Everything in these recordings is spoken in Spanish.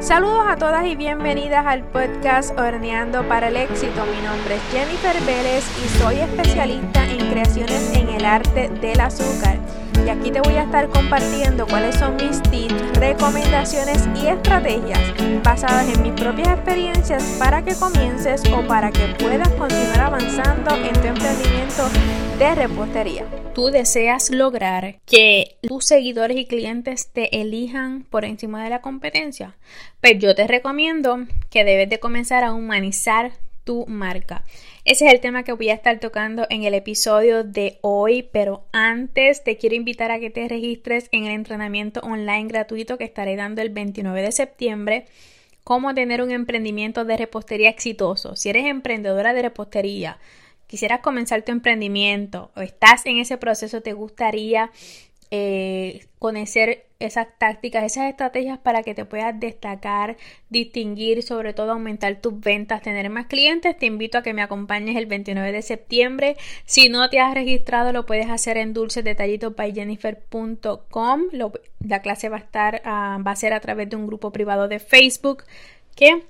Saludos a todas y bienvenidas al podcast Horneando para el Éxito. Mi nombre es Jennifer Vélez y soy especialista en creaciones en el arte del azúcar. Y aquí te voy a estar compartiendo cuáles son mis tips, recomendaciones y estrategias basadas en mis propias experiencias para que comiences o para que puedas continuar avanzando en tu emprendimiento de repostería. ¿Tú deseas lograr que tus seguidores y clientes te elijan por encima de la competencia? Pues yo te recomiendo que debes de comenzar a humanizar tu marca. Ese es el tema que voy a estar tocando en el episodio de hoy, pero antes te quiero invitar a que te registres en el entrenamiento online gratuito que estaré dando el 29 de septiembre cómo tener un emprendimiento de repostería exitoso. Si eres emprendedora de repostería, quisieras comenzar tu emprendimiento o estás en ese proceso, te gustaría eh, conocer esas tácticas, esas estrategias para que te puedas destacar, distinguir, sobre todo aumentar tus ventas, tener más clientes, te invito a que me acompañes el 29 de septiembre. Si no te has registrado, lo puedes hacer en dulcesdetallitos.com. La clase va a estar, ah, va a ser a través de un grupo privado de Facebook que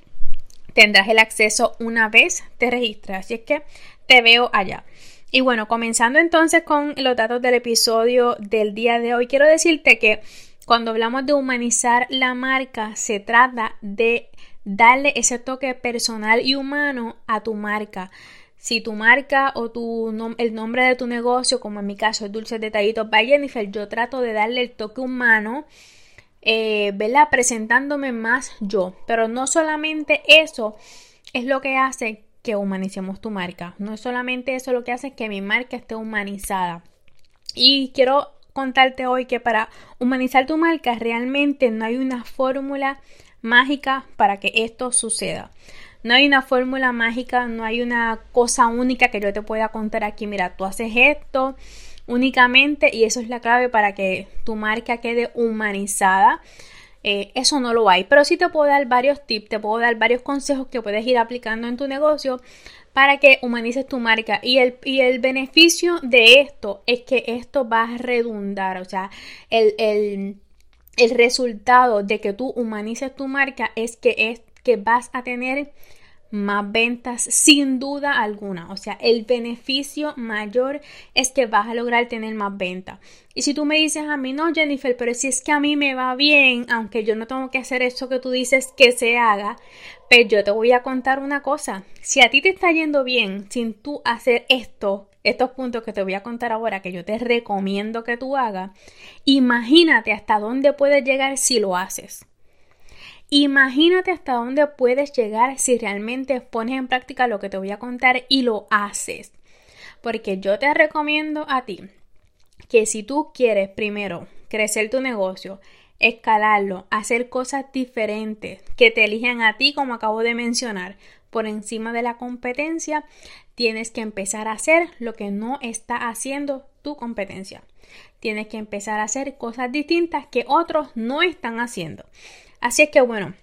tendrás el acceso una vez te registras. Así es que te veo allá. Y bueno, comenzando entonces con los datos del episodio del día de hoy, quiero decirte que cuando hablamos de humanizar la marca, se trata de darle ese toque personal y humano a tu marca. Si tu marca o tu el nombre de tu negocio, como en mi caso es Dulces Detallitos by Jennifer, yo trato de darle el toque humano, eh, ¿verdad? Presentándome más yo. Pero no solamente eso es lo que hace que humanicemos tu marca. No es solamente eso lo que hace que mi marca esté humanizada. Y quiero contarte hoy que para humanizar tu marca realmente no hay una fórmula mágica para que esto suceda. No hay una fórmula mágica, no hay una cosa única que yo te pueda contar aquí. Mira, tú haces esto únicamente y eso es la clave para que tu marca quede humanizada. Eh, eso no lo hay, pero sí te puedo dar varios tips, te puedo dar varios consejos que puedes ir aplicando en tu negocio para que humanices tu marca. Y el, y el beneficio de esto es que esto va a redundar, o sea, el, el, el resultado de que tú humanices tu marca es que, es que vas a tener más ventas sin duda alguna. O sea, el beneficio mayor es que vas a lograr tener más ventas. Y si tú me dices a mí, no, Jennifer, pero si es que a mí me va bien, aunque yo no tengo que hacer eso que tú dices que se haga, pues yo te voy a contar una cosa. Si a ti te está yendo bien sin tú hacer esto, estos puntos que te voy a contar ahora, que yo te recomiendo que tú hagas, imagínate hasta dónde puedes llegar si lo haces. Imagínate hasta dónde puedes llegar si realmente pones en práctica lo que te voy a contar y lo haces. Porque yo te recomiendo a ti que si tú quieres primero crecer tu negocio, escalarlo, hacer cosas diferentes que te elijan a ti, como acabo de mencionar, por encima de la competencia, tienes que empezar a hacer lo que no está haciendo tu competencia. Tienes que empezar a hacer cosas distintas que otros no están haciendo. Así es que bueno,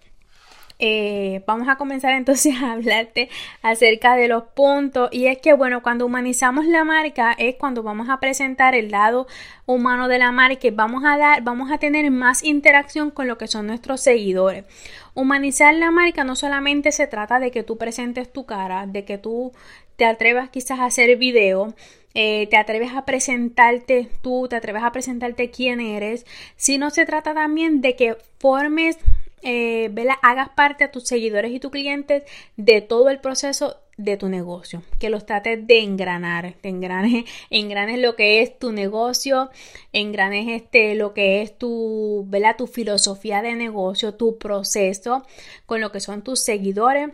eh, vamos a comenzar entonces a hablarte acerca de los puntos. Y es que bueno cuando humanizamos la marca es cuando vamos a presentar el lado humano de la marca y vamos a dar vamos a tener más interacción con lo que son nuestros seguidores. Humanizar la marca no solamente se trata de que tú presentes tu cara de que tú te atrevas quizás a hacer video eh, te atreves a presentarte tú, te atreves a presentarte quién eres, sino se trata también de que formes, eh, hagas parte a tus seguidores y tus clientes de todo el proceso de tu negocio, que los trates de engranar, de engranes, engranes lo que es tu negocio, engranes este, lo que es tu, ¿verdad? tu filosofía de negocio, tu proceso con lo que son tus seguidores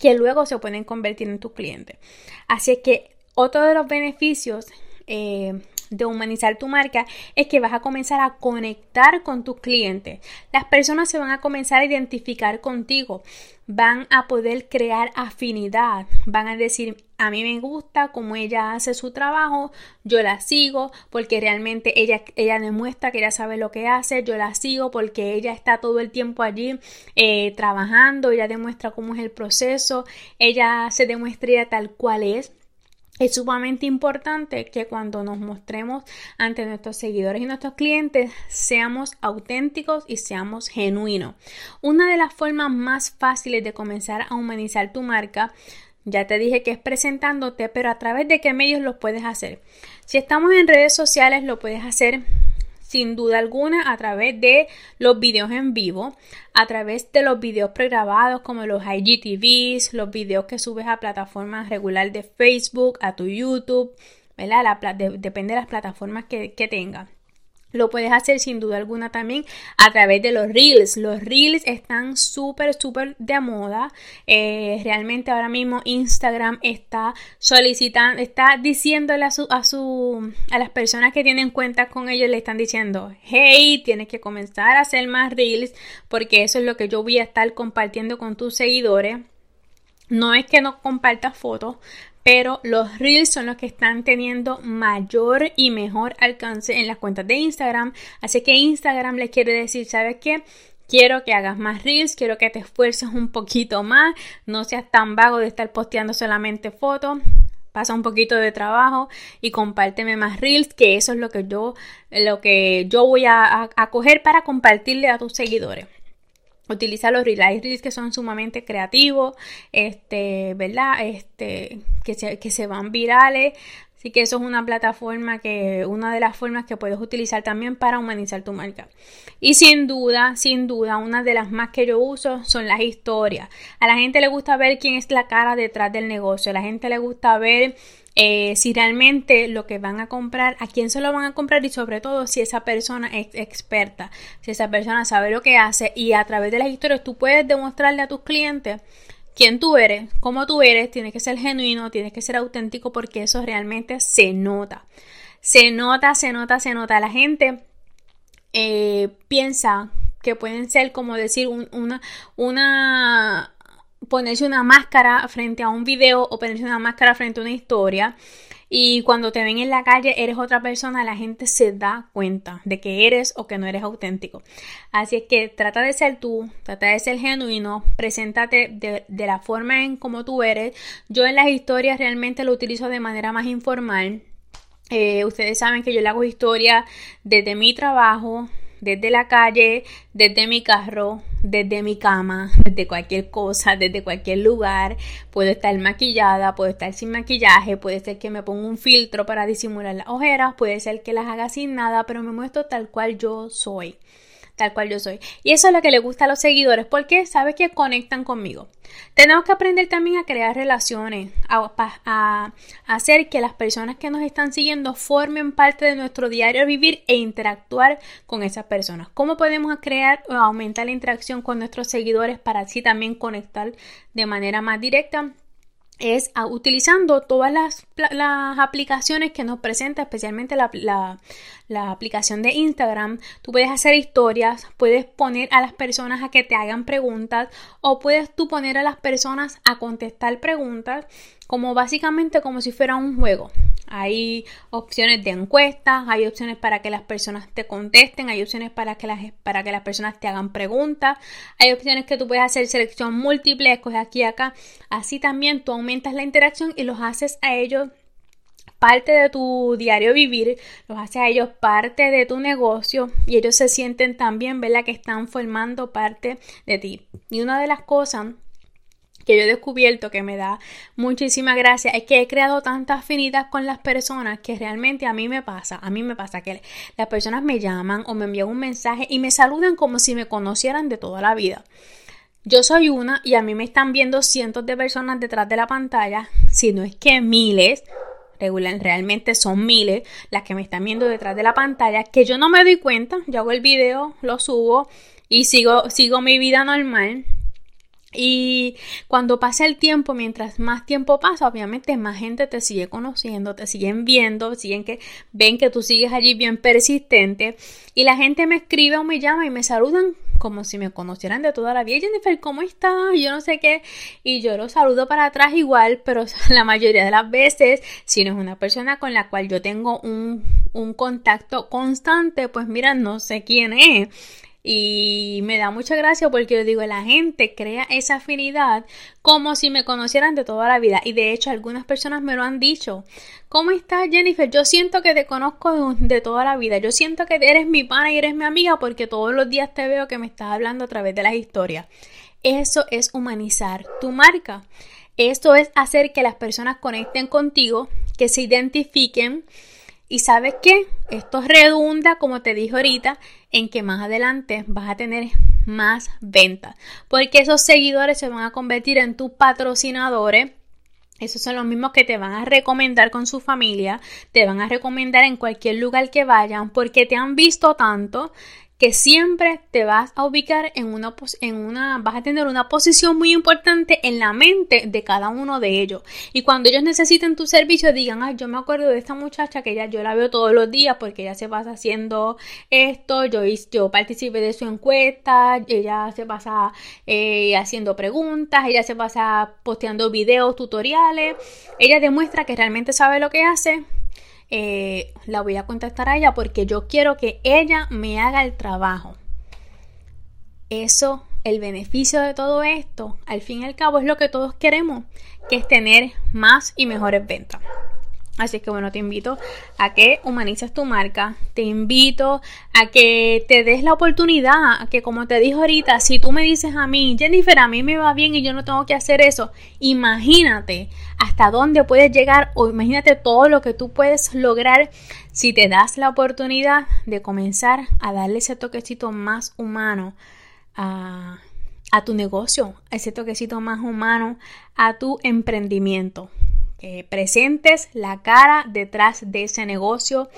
que luego se pueden convertir en tus clientes. Así que otro de los beneficios eh, de humanizar tu marca es que vas a comenzar a conectar con tus clientes. Las personas se van a comenzar a identificar contigo, van a poder crear afinidad, van a decir, a mí me gusta cómo ella hace su trabajo, yo la sigo porque realmente ella, ella demuestra que ella sabe lo que hace, yo la sigo porque ella está todo el tiempo allí eh, trabajando, ella demuestra cómo es el proceso, ella se demuestra tal cual es. Es sumamente importante que cuando nos mostremos ante nuestros seguidores y nuestros clientes seamos auténticos y seamos genuinos. Una de las formas más fáciles de comenzar a humanizar tu marca ya te dije que es presentándote, pero a través de qué medios lo puedes hacer. Si estamos en redes sociales, lo puedes hacer sin duda alguna a través de los videos en vivo, a través de los videos pregrabados como los IGTVs, los videos que subes a plataformas regular de Facebook, a tu YouTube, ¿verdad? depende de las plataformas que, que tengas. Lo puedes hacer sin duda alguna también a través de los reels. Los reels están súper, súper de moda. Eh, realmente ahora mismo Instagram está solicitando, está diciéndole a, su, a, su, a las personas que tienen cuentas con ellos, le están diciendo, hey, tienes que comenzar a hacer más reels porque eso es lo que yo voy a estar compartiendo con tus seguidores. No es que no compartas fotos, pero los reels son los que están teniendo mayor y mejor alcance en las cuentas de Instagram. Así que Instagram les quiere decir, ¿sabes qué? Quiero que hagas más reels, quiero que te esfuerces un poquito más, no seas tan vago de estar posteando solamente fotos. Pasa un poquito de trabajo y compárteme más reels, que eso es lo que yo, lo que yo voy a, a coger para compartirle a tus seguidores. Utiliza los reels, reels que son sumamente creativos, este, ¿verdad? Este, que se, que se van virales. Así que eso es una plataforma que, una de las formas que puedes utilizar también para humanizar tu marca. Y sin duda, sin duda, una de las más que yo uso son las historias. A la gente le gusta ver quién es la cara detrás del negocio. A la gente le gusta ver eh, si realmente lo que van a comprar, a quién se lo van a comprar y sobre todo si esa persona es experta, si esa persona sabe lo que hace y a través de las historias tú puedes demostrarle a tus clientes quién tú eres, cómo tú eres, tienes que ser genuino, tienes que ser auténtico porque eso realmente se nota. Se nota, se nota, se nota. La gente eh, piensa que pueden ser como decir una, una ponerse una máscara frente a un video o ponerse una máscara frente a una historia. Y cuando te ven en la calle eres otra persona, la gente se da cuenta de que eres o que no eres auténtico. Así es que trata de ser tú, trata de ser genuino, preséntate de, la forma en como tú eres. Yo en las historias realmente lo utilizo de manera más informal. Eh, ustedes saben que yo le hago historia desde mi trabajo, desde la calle, desde mi carro, desde mi cama, desde cualquier cosa, desde cualquier lugar. Puedo estar maquillada, puedo estar sin maquillaje, puede ser que me ponga un filtro para disimular las ojeras, puede ser que las haga sin nada, pero me muestro tal cual yo soy tal cual yo soy. Y eso es lo que le gusta a los seguidores porque sabe que conectan conmigo. Tenemos que aprender también a crear relaciones, a, hacer que las personas que nos están siguiendo formen parte de nuestro diario vivir e interactuar con esas personas. ¿Cómo podemos crear o aumentar la interacción con nuestros seguidores para así también conectar de manera más directa? Es utilizando todas las, aplicaciones que nos presenta, especialmente la, aplicación de Instagram. Tú puedes hacer historias, puedes poner a las personas a que te hagan preguntas o puedes tú poner a las personas a contestar preguntas como básicamente como si fuera un juego. Hay opciones de encuestas, hay opciones para que las personas te contesten, hay opciones para que las, para que las personas te hagan preguntas, hay opciones que tú puedes hacer selección múltiple, escoge aquí y acá. Así también tú aumentas la interacción y los haces a ellos parte de tu diario vivir, los haces a ellos parte de tu negocio y ellos se sienten también, ¿verdad? Que están formando parte de ti. Y una de las cosas que yo he descubierto que me da muchísima gracia es que he creado tanta afinidad con las personas que realmente a mí me pasa, a mí me pasa que las personas me llaman o me envían un mensaje y me saludan como si me conocieran de toda la vida. Yo soy una y a mí me están viendo cientos de personas detrás de la pantalla, si no es que miles, realmente son miles las que me están viendo detrás de la pantalla, que yo no me doy cuenta, yo hago el video, lo subo y sigo, sigo mi vida normal y cuando pasa el tiempo, mientras más tiempo pasa, obviamente más gente te sigue conociendo, te siguen viendo, siguen que ven que tú sigues allí bien persistente y la gente me escribe o me llama y me saludan como si me conocieran de toda la vida. Jennifer, ¿cómo estás? Yo no sé qué. Y yo lo saludo para atrás igual, pero la mayoría de las veces, si no es una persona con la cual yo tengo un, un contacto constante, pues mira, no sé quién es. Y me da mucha gracia porque yo digo, la gente crea esa afinidad como si me conocieran de toda la vida. Y de hecho, algunas personas me lo han dicho. ¿Cómo estás, Jennifer? Yo siento que te conozco de, toda la vida. Yo siento que eres mi pana y eres mi amiga porque todos los días te veo que me estás hablando a través de las historias. Eso es humanizar tu marca. Esto es hacer que las personas conecten contigo, que se identifiquen y sabes qué? Esto redunda, como te dije ahorita, en que más adelante vas a tener más ventas. Porque esos seguidores se van a convertir en tus patrocinadores. Esos son los mismos que te van a recomendar con su familia, te van a recomendar en cualquier lugar que vayan, porque te han visto tanto que siempre te vas a ubicar en una, en una, vas a tener una posición muy importante en la mente de cada uno de ellos. Y cuando ellos necesiten tu servicio, digan, ay, yo me acuerdo de esta muchacha que ya yo la veo todos los días porque ella se pasa haciendo esto, yo, yo participé de su encuesta, ella se pasa eh, haciendo preguntas, ella se pasa posteando videos, tutoriales, ella demuestra que realmente sabe lo que hace eh, la voy a contactar a ella porque yo quiero que ella me haga el trabajo. Eso, el beneficio de todo esto, al fin y al cabo, es lo que todos queremos, que es tener más y mejores ventas. Así que bueno, te invito a que humanices tu marca, te invito a que te des la oportunidad, a que como te dije ahorita, si tú me dices a mí, Jennifer, a mí me va bien y yo no tengo que hacer eso, imagínate hasta dónde puedes llegar o imagínate todo lo que tú puedes lograr si te das la oportunidad de comenzar a darle ese toquecito más humano a, a tu negocio, ese toquecito más humano a tu emprendimiento. Eh, presentes la cara detrás de ese negocio,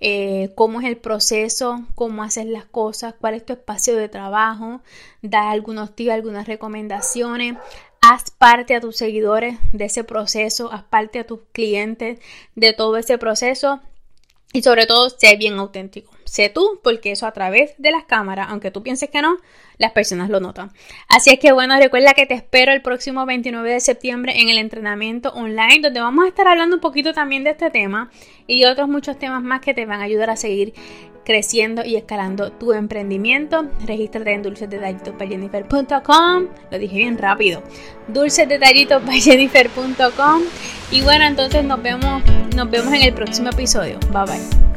eh, cómo es el proceso, cómo haces las cosas, cuál es tu espacio de trabajo, dar algunos tips, algunas recomendaciones. Haz parte a tus seguidores de ese proceso, haz parte a tus clientes de todo ese proceso y sobre todo sé bien auténtico. Sé tú, porque eso a través de las cámaras, aunque tú pienses que no, las personas lo notan. Así es que bueno, recuerda que te espero el próximo 29 de septiembre en el entrenamiento online, donde vamos a estar hablando un poquito también de este tema y otros muchos temas más que te van a ayudar a seguir creciendo y escalando tu emprendimiento. Regístrate en dulcesdetallitos.jennifer.com. Lo dije bien rápido. Dulcesdetallitos.jennifer.com. Y bueno, entonces nos vemos, nos vemos en el próximo episodio. Bye bye.